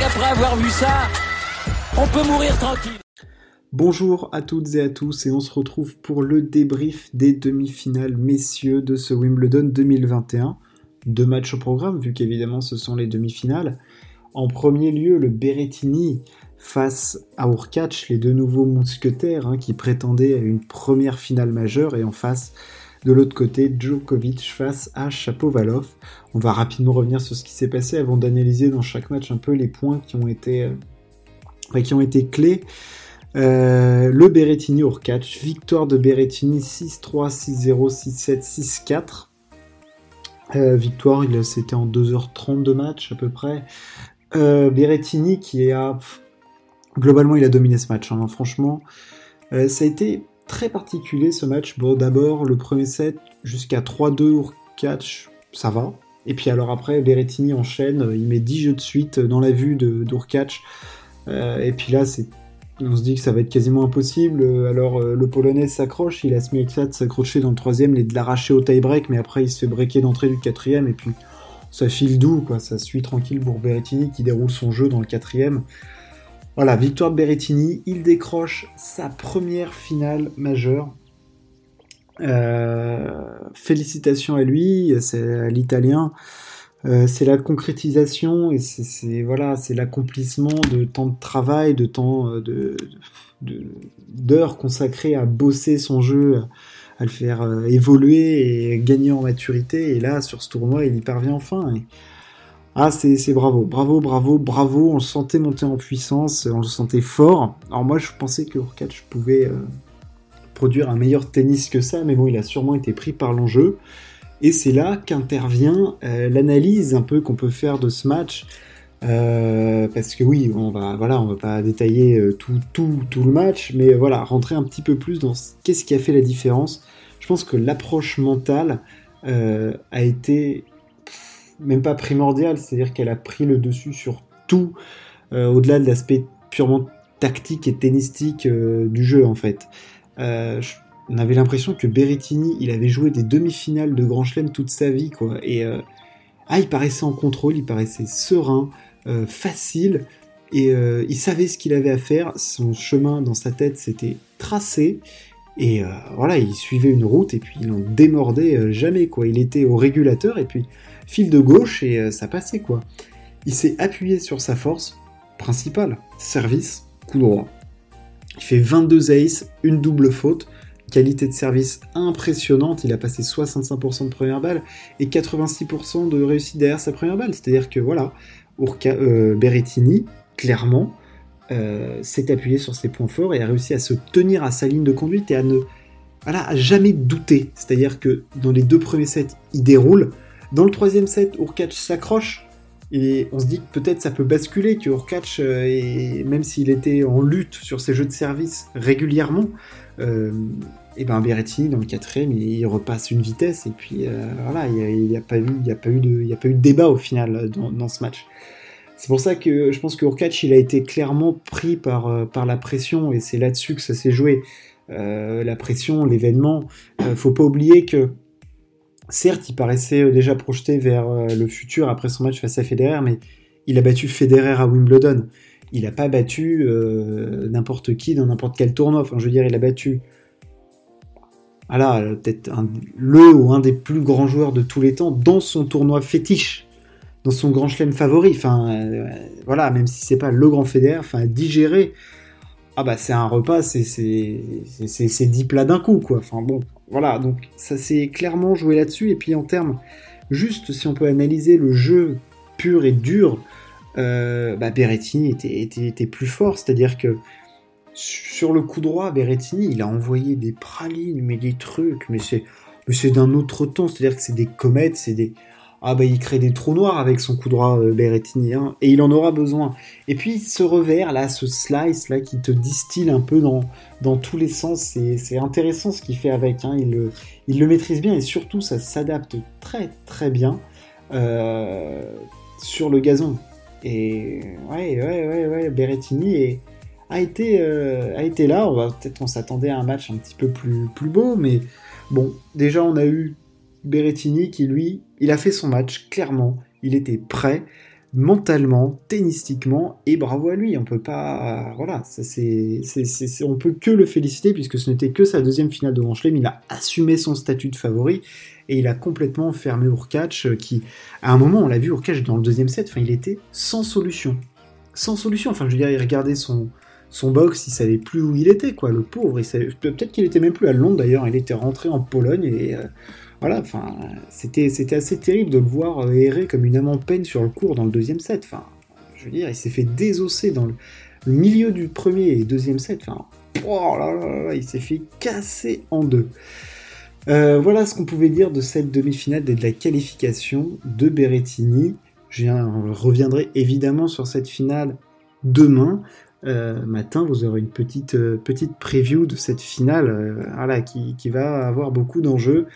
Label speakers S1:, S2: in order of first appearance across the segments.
S1: avoir vu ça, on peut mourir tranquille.
S2: Bonjour à toutes et à tous et on se retrouve pour le débrief des demi-finales messieurs de ce Wimbledon 2021. Deux matchs au programme vu qu'évidemment ce sont les demi-finales. En premier lieu, le Berrettini face à Urkac, les deux nouveaux mousquetaires hein, qui prétendaient à une première finale majeure et en face de l'autre côté, Djokovic face à Chapovalov. On va rapidement revenir sur ce qui s'est passé avant d'analyser dans chaque match un peu les points qui ont été, euh, clés. Euh, le Berrettini Urkac, victoire de Berrettini 6-3, 6-0, 6-7, 6-4. victoire, c'était en 2h30 de match à peu près. Euh, Berrettini qui a globalement il a dominé ce match. Hein. franchement, euh, ça a été très particulier ce match. Bon, d'abord, le premier set jusqu'à 3-2 ou 4, ça va. Et puis alors après, Berrettini enchaîne, il met 10 jeux de suite dans la vue de d'Urkac. Euh, et puis là, on se dit que ça va être quasiment impossible. Alors euh, le Polonais s'accroche, il a de s'accrocher dans le troisième et de l'arracher au tie-break, mais après il se fait breaker d'entrée du quatrième et puis ça file doux, quoi. Ça suit tranquille pour Berrettini qui déroule son jeu dans le quatrième. Voilà, victoire de Berrettini, il décroche sa première finale majeure. Euh, félicitations à lui, c'est l'italien. Euh, c'est la concrétisation et c'est voilà, c'est l'accomplissement de temps de travail, de temps euh, de d'heures consacrées à bosser son jeu, à le faire évoluer et gagner en maturité. Et là, sur ce tournoi, il y parvient enfin. Ah, c'est bravo, bravo, bravo, bravo. On le sentait monter en puissance, on le sentait fort. Alors moi, je pensais que Urkac pouvait euh, produire un meilleur tennis que ça, mais bon, il a sûrement été pris par l'enjeu. Et c'est là qu'intervient euh, l'analyse un peu qu'on peut faire de ce match. Euh, parce que oui, on va, voilà, on va pas détailler tout, tout, tout le match, mais voilà, rentrer un petit peu plus dans qu'est-ce qui a fait la différence. Je pense que l'approche mentale a été même pas primordial, c'est-à-dire qu'elle a pris le dessus sur tout, euh, au-delà de l'aspect purement tactique et tennistique euh, du jeu en fait. Euh, on avait l'impression que Berrettini, il avait joué des demi-finales de Grand Chelem toute sa vie, quoi. Et ah, il paraissait en contrôle, il paraissait serein, facile, et il savait ce qu'il avait à faire. Son chemin dans sa tête s'était tracé. Et voilà, il suivait une route et puis il en démordait jamais quoi. Il était au régulateur et puis fil de gauche et euh, ça passait quoi. Il s'est appuyé sur sa force principale, service, coup droit. Il fait 22 aces, une double faute, qualité de service impressionnante, il a passé 65% de première balle et 86% de réussite derrière sa première balle. C'est-à-dire que voilà, Urka, euh, Berrettini, clairement, euh, s'est appuyé sur ses points forts et a réussi à se tenir à sa ligne de conduite et à ne voilà, à jamais douter. C'est-à-dire que dans les deux premiers sets, il déroule, dans le troisième set, Urkac s'accroche. Et on se dit que peut-être ça peut basculer, que Urkac, euh, même s'il était en lutte sur ses jeux de service régulièrement, euh, et ben Berrettini dans le quatrième, il, repasse une vitesse et puis euh, voilà, il n'y a, pas eu, il a pas eu de, il a pas eu de débat au final dans, ce match. C'est pour ça que je pense que Urkac, il a été clairement pris par, par la pression et c'est là-dessus que ça s'est joué. la pression, l'événement. faut pas oublier que certes, il paraissait euh, déjà projeté vers euh, le futur après son match face à Federer, mais il a battu Federer à Wimbledon. Il n'a pas battu euh, n'importe qui dans n'importe quel tournoi. Enfin, je veux dire, il a battu voilà, peut-être le ou un des plus grands joueurs de tous les temps dans son tournoi fétiche, dans son grand chelem favori. Enfin, voilà, même si c'est pas le grand Federer, enfin, digérer, ah bah c'est un repas, c'est c'est 10 plats d'un coup, quoi. Enfin bon, voilà, donc ça s'est clairement joué là-dessus. Et puis en termes, juste si on peut analyser le jeu pur et dur, euh, bah était, plus fort. C'est-à-dire que sur le coup droit, Berrettini, il a envoyé des pralines, mais des trucs, mais c'est d'un autre temps. C'est-à-dire que c'est des comètes, c'est des ah bah il crée des trous noirs avec son coup droit euh, Berrettini, hein, et il en aura besoin. Et puis ce revers là, ce slice là qui te distille un peu dans, dans tous les sens, c'est intéressant ce qu'il fait avec, hein, il, le, il le maîtrise bien et surtout ça s'adapte très très bien euh, sur le gazon. Et ouais, ouais, ouais, ouais, Berrettini a, été, euh, a été là, on peut-être on s'attendait à un match un petit peu plus, plus beau, mais bon, déjà on a eu Berrettini qui lui, il a fait son match clairement, il était prêt. mentalement, tennistiquement, et bravo à lui. On peut pas, voilà, ça c'est, on peut que le féliciter puisque ce n'était que sa deuxième finale de Grand Chelem. Il a assumé son statut de favori et il a complètement fermé Urkach, euh, qui, à un moment, on l'a vu Urkach dans le deuxième set, enfin, il était sans solution, sans solution. Enfin, je veux dire, il regardait son box, il savait plus où il était, quoi, le pauvre. Il peut-être qu'il était même plus à Londres d'ailleurs. Il était rentré en Pologne et euh, voilà, enfin, c'était, c'était assez terrible de le voir euh, errer comme une âme en peine sur le cours dans le deuxième set. Enfin, je veux dire, il s'est fait désosser dans le, milieu du premier et deuxième set. Enfin, oh il s'est fait casser en deux. Euh, voilà ce qu'on pouvait dire de cette demi-finale et de la qualification de Berrettini. Je reviendrai évidemment sur cette finale demain. Euh, matin, vous aurez une petite, petite preview de cette finale voilà, qui, qui, va avoir beaucoup d'enjeux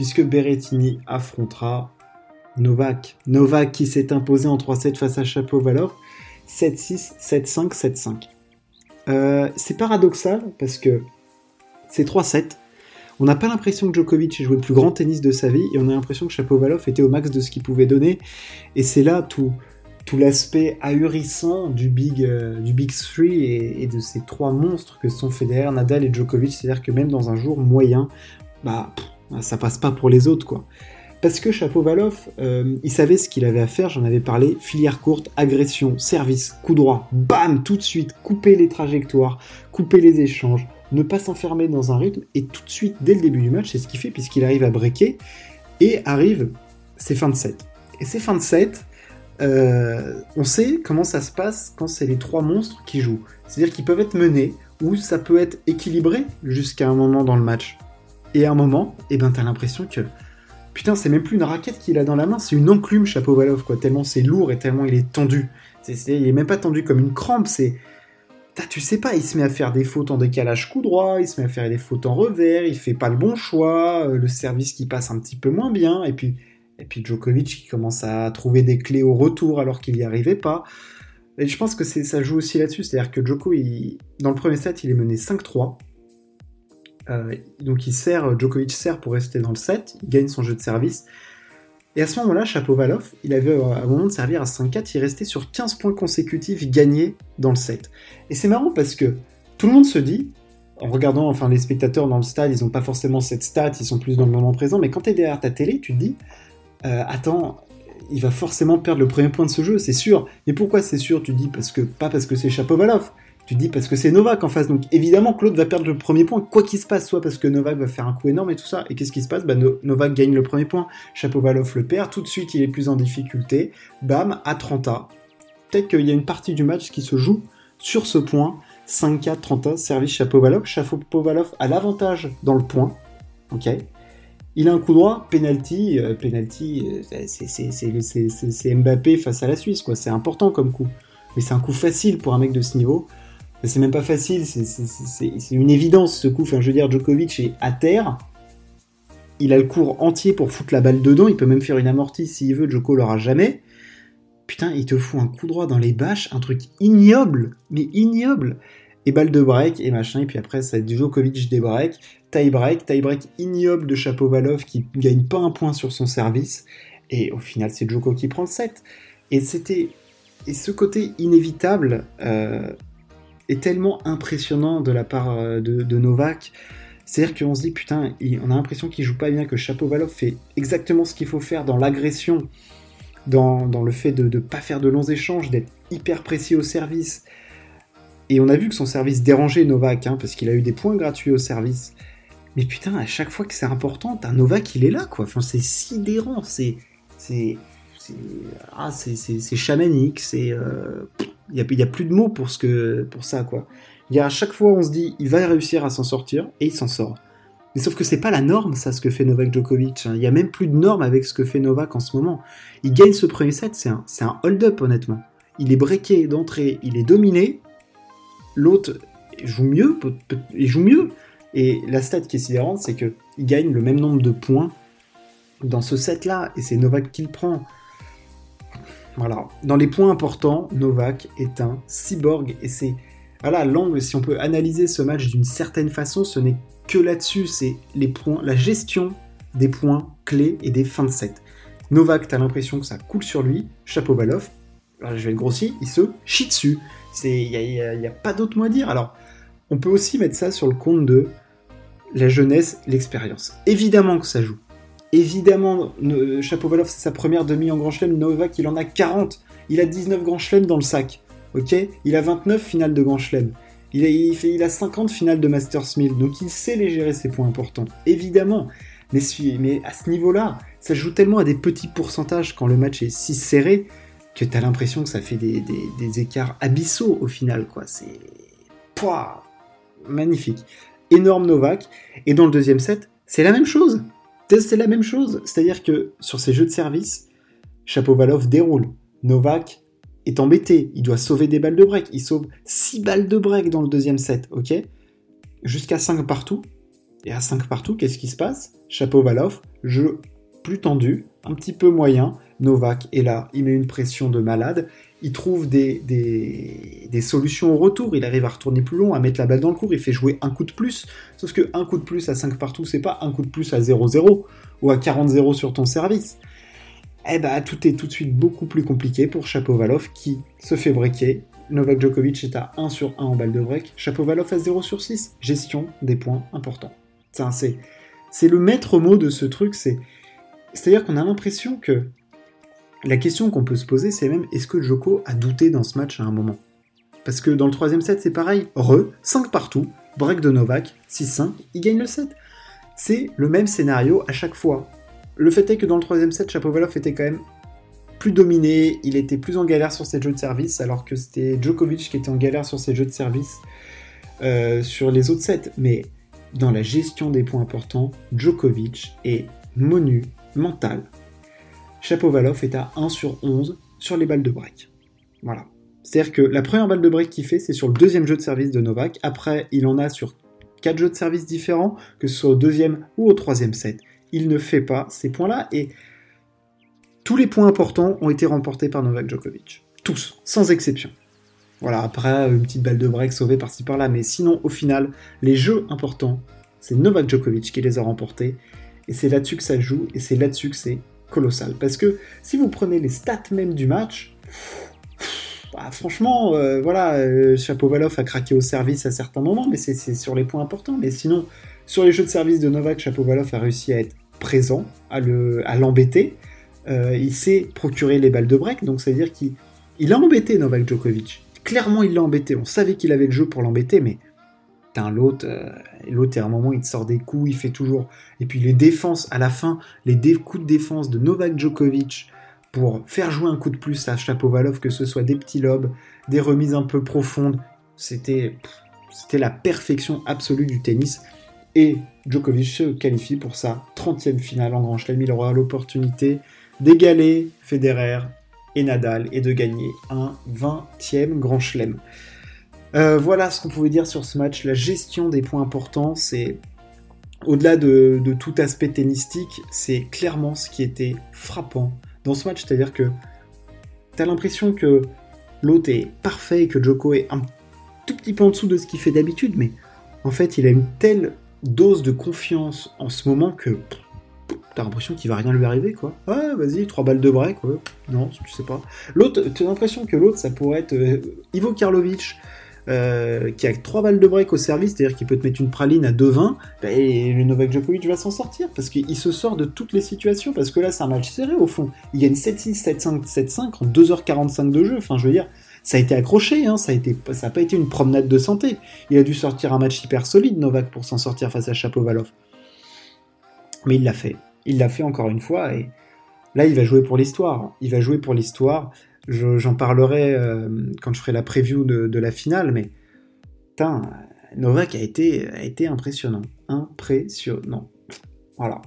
S2: puisque Berrettini affrontera Novak. Novak qui s'est imposé en 3-7 face à Chapovalov, 7-6, 7-5, 7-5. c'est paradoxal parce que c'est 3-7. On n'a pas l'impression que Djokovic ait joué le plus grand tennis de sa vie et on a l'impression que Chapovalov était au max de ce qu'il pouvait donner. Et c'est là tout, tout l'aspect ahurissant du Big, euh, du big Three et, de ces trois monstres que sont Federer, Nadal et Djokovic. C'est-à-dire que même dans un jour moyen, bah, ça passe pas pour les autres, quoi. Parce que Chapovalov, euh, il savait ce qu'il avait à faire, j'en avais parlé, filière courte, agression, service, coup droit, bam, tout de suite, couper les trajectoires, couper les échanges, ne pas s'enfermer dans un rythme, et tout de suite, dès le début du match, c'est ce qu'il fait, puisqu'il arrive à breaker, et arrive ses fins de set. Et ces fins de set, euh, on sait comment ça se passe quand c'est les trois monstres qui jouent. C'est-à-dire qu'ils peuvent être menés, ou ça peut être équilibré jusqu'à un moment dans le match. Et à un moment, eh ben, t'as l'impression que. Putain, c'est même plus une raquette qu'il a dans la main, c'est une enclume Chapeau-Valov, quoi. Tellement c'est lourd et tellement il est tendu. il est même pas tendu comme une crampe, c'est. Tu sais pas, il se met à faire des fautes en décalage coup droit, il se met à faire des fautes en revers, il fait pas le bon choix, euh, le service qui passe un petit peu moins bien, et puis, et puis Djokovic qui commence à trouver des clés au retour alors qu'il n'y arrivait pas. Et je pense que ça joue aussi là-dessus, c'est-à-dire que Djoko, dans le premier set, il est mené 5-3, euh, donc il sert, Djokovic sert pour rester dans le set, il gagne son jeu de service. Et à ce moment-là, Chapovalov, il avait euh, à un moment de servir à 5-4, il restait sur 15 points consécutifs gagnés dans le set. Et c'est marrant parce que tout le monde se dit, en regardant, enfin les spectateurs dans le stade, ils n'ont pas forcément cette stat, ils sont plus dans le moment présent, mais quand tu es derrière ta télé, tu te dis, euh, attends, il va forcément perdre le premier point de ce jeu, c'est sûr. Mais pourquoi c'est sûr Tu dis parce que pas parce que c'est Chapovalov, tu dis parce que c'est Novak en face, donc évidemment Claude va perdre le premier point, quoi qu'il se passe, soit parce que Novak va faire un coup énorme et tout ça, et qu'est-ce qui se passe? Bah, Novak gagne le premier point, Chapovalov le perd, tout de suite il est plus en difficulté, bam, à 30 A. Peut-être qu'il y a une partie du match qui se joue sur ce point, 5-4, 30 A, service Chapovalov, Chapovalov a l'avantage dans le point, ok. Il a un coup droit, penalty, euh, penalty, euh, c'est Mbappé face à la Suisse, quoi. C'est important comme coup. Mais c'est un coup facile pour un mec de ce niveau c'est même pas facile, c'est une évidence ce coup. Enfin, je veux dire, Djokovic est à terre, il a le cours entier pour foutre la balle dedans, il peut même faire une amortie s'il veut, Djoko l'aura jamais. Putain, il te fout un coup droit dans les bâches, un truc ignoble, mais ignoble. Et balle de break et machin, et puis après, ça Djokovic des breaks, tie break, tie break ignoble de Chapovalov qui gagne pas un point sur son service, et au final, c'est Djoko qui prend le set. Et c'était. Et ce côté inévitable, euh, est tellement impressionnant de la part euh, de, Novak. C'est-à-dire qu'on se dit, putain, on a l'impression qu'il joue pas bien, que Chapovalov fait exactement ce qu'il faut faire dans l'agression, dans, le fait de ne pas faire de longs échanges, d'être hyper précis au service. Et on a vu que son service dérangeait Novak, hein, parce qu'il a eu des points gratuits au service. Mais putain, à chaque fois que c'est important, t'as Novak, il est là, quoi. Enfin, c'est sidérant, c'est. C'est. Ah, c'est chamanique, c'est. Euh, il n'y a, plus de mots pour, ce que, pour ça, quoi. Il y a à chaque fois, on se dit, il va réussir à s'en sortir, et il s'en sort. Mais sauf que c'est pas la norme, ça, ce que fait Novak Djokovic. Hein. Il y a même plus de norme avec ce que fait Novak en ce moment. Il gagne ce premier set, c'est un, un hold-up, honnêtement. Il est breaké d'entrée, il est dominé. L'autre joue mieux, il joue mieux. Et la stat qui est sidérante, c'est qu'il gagne le même nombre de points dans ce set-là, et c'est Novak qui le prend. Voilà. Dans les points importants, Novak est un cyborg et c'est voilà l'angle. Si on peut analyser ce match d'une certaine façon, ce n'est que là-dessus. C'est les points, la gestion des points clés et des fins de set. Novak, t'as l'impression que ça coule sur lui. Chapeau Chapovalov, je vais être grossier, il se chie dessus. Il n'y a, pas d'autre mot à dire. Alors, on peut aussi mettre ça sur le compte de la jeunesse, l'expérience. Évidemment que ça joue. Évidemment, Chapovalov, c'est sa première demi en Grand Chelem. Novak, il en a 40. Il a 19 Grand Chelem dans le sac. Ok? Il a 29 finales de Grand Chelem. Il a, il, fait, il a 50 finales de Masters 1000. Donc il sait les gérer, ces points importants. Évidemment. Mais, à ce niveau-là, ça joue tellement à des petits pourcentages quand le match est si serré que t'as l'impression que ça fait des, des, écarts abyssaux au final, quoi. C'est. Pouah Magnifique. Énorme Novak. Et dans le deuxième set, c'est la même chose. C'est la même chose. C'est-à-dire que sur ces jeux de service, Chapovalov déroule. Novak est embêté. Il doit sauver des balles de break. Il sauve 6 balles de break dans le deuxième set, ok? Jusqu'à 5 partout. Et à 5 partout, qu'est-ce qui se passe? Chapovalov, jeu plus tendu, un petit peu moyen. Novak est là, il met une pression de malade. Il trouve des, des, solutions au retour. Il arrive à retourner plus long, à mettre la balle dans le cours. Il fait jouer un coup de plus. Sauf que un coup de plus à 5 partout, c'est pas un coup de plus à 0-0 ou à 40-0 sur ton service. Eh bah, tout est tout de suite beaucoup plus compliqué pour Chapovalov qui se fait breaker. Novak Djokovic est à 1 sur 1 en balle de break. Chapovalov à 0 sur 6. Gestion des points importants. C'est, c'est le maître mot de ce truc. C'est, c'est-à-dire qu'on a l'impression que la question qu'on peut se poser, c'est même est-ce que Joko a douté dans ce match à un moment? Parce que dans le troisième set, c'est pareil. Re, 5 partout, break de Novak, 6-5, il gagne le set. C'est le même scénario à chaque fois. Le fait est que dans le troisième set, Chapovalov était quand même plus dominé, il était plus en galère sur ses jeux de service, alors que c'était Djokovic qui était en galère sur ses jeux de service euh, sur les autres sets. Mais dans la gestion des points importants, Djokovic est monumental. Chapovalov est à 1 sur 11 sur les balles de break. Voilà. C'est-à-dire que la première balle de break qu'il fait, c'est sur le deuxième jeu de service de Novak. Après, il en a sur 4 jeux de service différents, que ce soit au deuxième ou au troisième set. Il ne fait pas ces points-là et tous les points importants ont été remportés par Novak Djokovic. Tous, sans exception. Voilà, après, une petite balle de break sauvée par-ci par-là, mais sinon, au final, les jeux importants, c'est Novak Djokovic qui les a remportés. Et c'est là-dessus que ça joue, et c'est là-dessus que c'est colossal. Parce que si vous prenez les stats même du match, bah, franchement, euh, voilà, euh, Chapovalov a craqué au service à certains moments, mais c'est sur les points importants. Mais sinon, sur les jeux de service de Novak, Chapovalov a réussi à être présent, à l'embêter. Euh, il s'est procuré les balles de break, donc ça veut dire qu'il a embêté Novak Djokovic. Clairement, il l'a embêté. On savait qu'il avait le jeu pour l'embêter, mais l'autre, euh, l'autre, à un moment, il te sort des coups, il fait toujours. Et puis les défenses, à la fin, les coups de défense de Novak Djokovic pour faire jouer un coup de plus à Chapovalov, que ce soit des petits lobes, des remises un peu profondes, c'était, c'était la perfection absolue du tennis. Et Djokovic se qualifie pour sa 30e finale en Grand Chelem. Il aura l'opportunité d'égaler Federer et Nadal et de gagner un 20e Grand Chelem. Euh, voilà ce qu'on pouvait dire sur ce match. La gestion des points importants, c'est au-delà de, tout aspect tennistique, c'est clairement ce qui était frappant dans ce match. C'est-à-dire que t'as l'impression que l'autre est parfait et que Joko est un tout petit peu en dessous de ce qu'il fait d'habitude, mais en fait, il a une telle dose de confiance en ce moment que t'as l'impression qu'il va rien lui arriver, quoi. Vas-y, trois balles de break, ouais. Non, tu sais pas. L'autre, t'as l'impression que l'autre, ça pourrait être euh, Ivo Karlovic, euh, qui a 3 balles de break au service, c'est-à-dire qu'il peut te mettre une praline à 2-20, bah, et le Novak Djokovic va s'en sortir, parce qu'il se sort de toutes les situations, parce que là c'est un match serré au fond. Il gagne 7-6, 7-5, 7-5 en 2h45 de jeu, enfin je veux dire, ça a été accroché, hein, ça n'a pas été une promenade de santé. Il a dû sortir un match hyper solide, Novak, pour s'en sortir face à Chapovalov. Mais il l'a fait. Il l'a fait encore une fois, et là il va jouer pour l'histoire. Il va jouer pour l'histoire. J'en parlerai euh, quand je ferai la preview de, la finale, mais putain, Novak a été, a été impressionnant. Impressionnant. Voilà.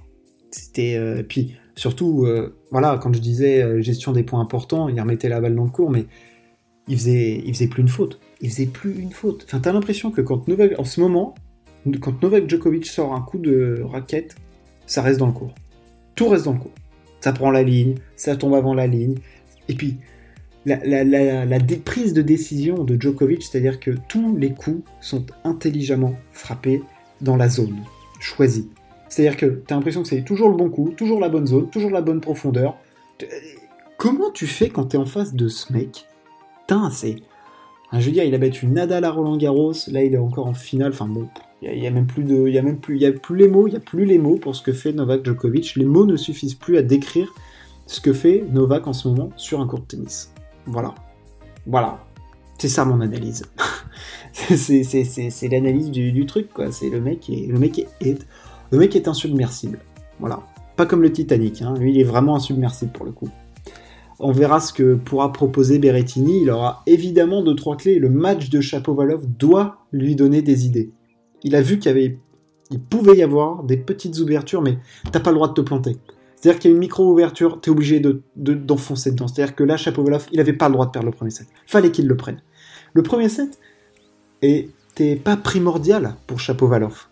S2: C'était. Euh, puis surtout, euh, voilà, quand je disais gestion des points importants, il remettait la balle dans le cours, mais il faisait, il faisait plus une faute. Il faisait plus une faute. Enfin, t'as l'impression que quand Novak, en ce moment, quand Novak Djokovic sort un coup de raquette, ça reste dans le cours. Tout reste dans le cours. Ça prend la ligne, ça tombe avant la ligne. Et puis, la, prise de décision de Djokovic, c'est-à-dire que tous les coups sont intelligemment frappés dans la zone choisie. C'est-à-dire que tu as l'impression que c'est toujours le bon coup, toujours la bonne zone, toujours la bonne profondeur. comment tu fais quand t'es en face de ce mec? Putain, c'est. je veux dire, il a battu Nadal à Roland Garros, là il est encore en finale, enfin bon, il y, a même plus de. Il y a même plus. Y a plus les mots, il a plus les mots pour ce que fait Novak Djokovic. Les mots ne suffisent plus à décrire ce que fait Novak en ce moment sur un court de tennis. Voilà. Voilà. C'est ça mon analyse. c'est l'analyse du, truc, quoi. C'est le mec est, le mec est, le mec est insubmersible. Voilà. Pas comme le Titanic, hein. lui il est vraiment insubmersible pour le coup. On verra ce que pourra proposer Berrettini. Il aura évidemment deux trois clés. Le match de Chapovalov doit lui donner des idées. Il a vu qu'il avait, il pouvait y avoir des petites ouvertures, mais t'as pas le droit de te planter. C'est-à-dire qu'il y a une micro-ouverture, t'es obligé de, d'enfoncer dedans. C'est-à-dire que là, Chapovalov, il avait pas le droit de perdre le premier set. Fallait qu'il le prenne. Le premier set était pas primordial pour Chapovalov.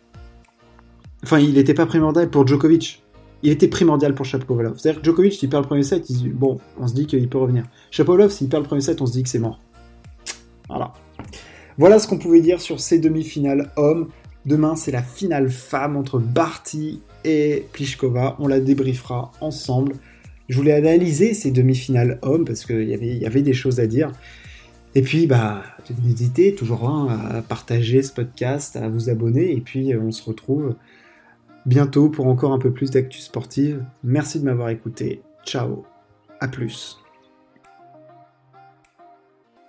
S2: Enfin, il n'était pas primordial pour Djokovic. Il était primordial pour Chapovalov. C'est-à-dire que Djokovic, s'il perd le premier set, bon, on se dit qu'il peut revenir. Chapovalov, s'il perd le premier set, on se dit que c'est mort. Voilà. Voilà ce qu'on pouvait dire sur ces demi-finales hommes. Demain, c'est la finale femme entre Barty et Pliskova. On la débriefera ensemble. Je voulais analyser ces demi-finales hommes parce qu'il y avait, y avait des choses à dire. Et puis, bah, n'hésitez toujours à partager ce podcast, à vous abonner. Et puis, on se retrouve bientôt pour encore un peu plus d'actu sportive. Merci de m'avoir écouté. Ciao. À plus.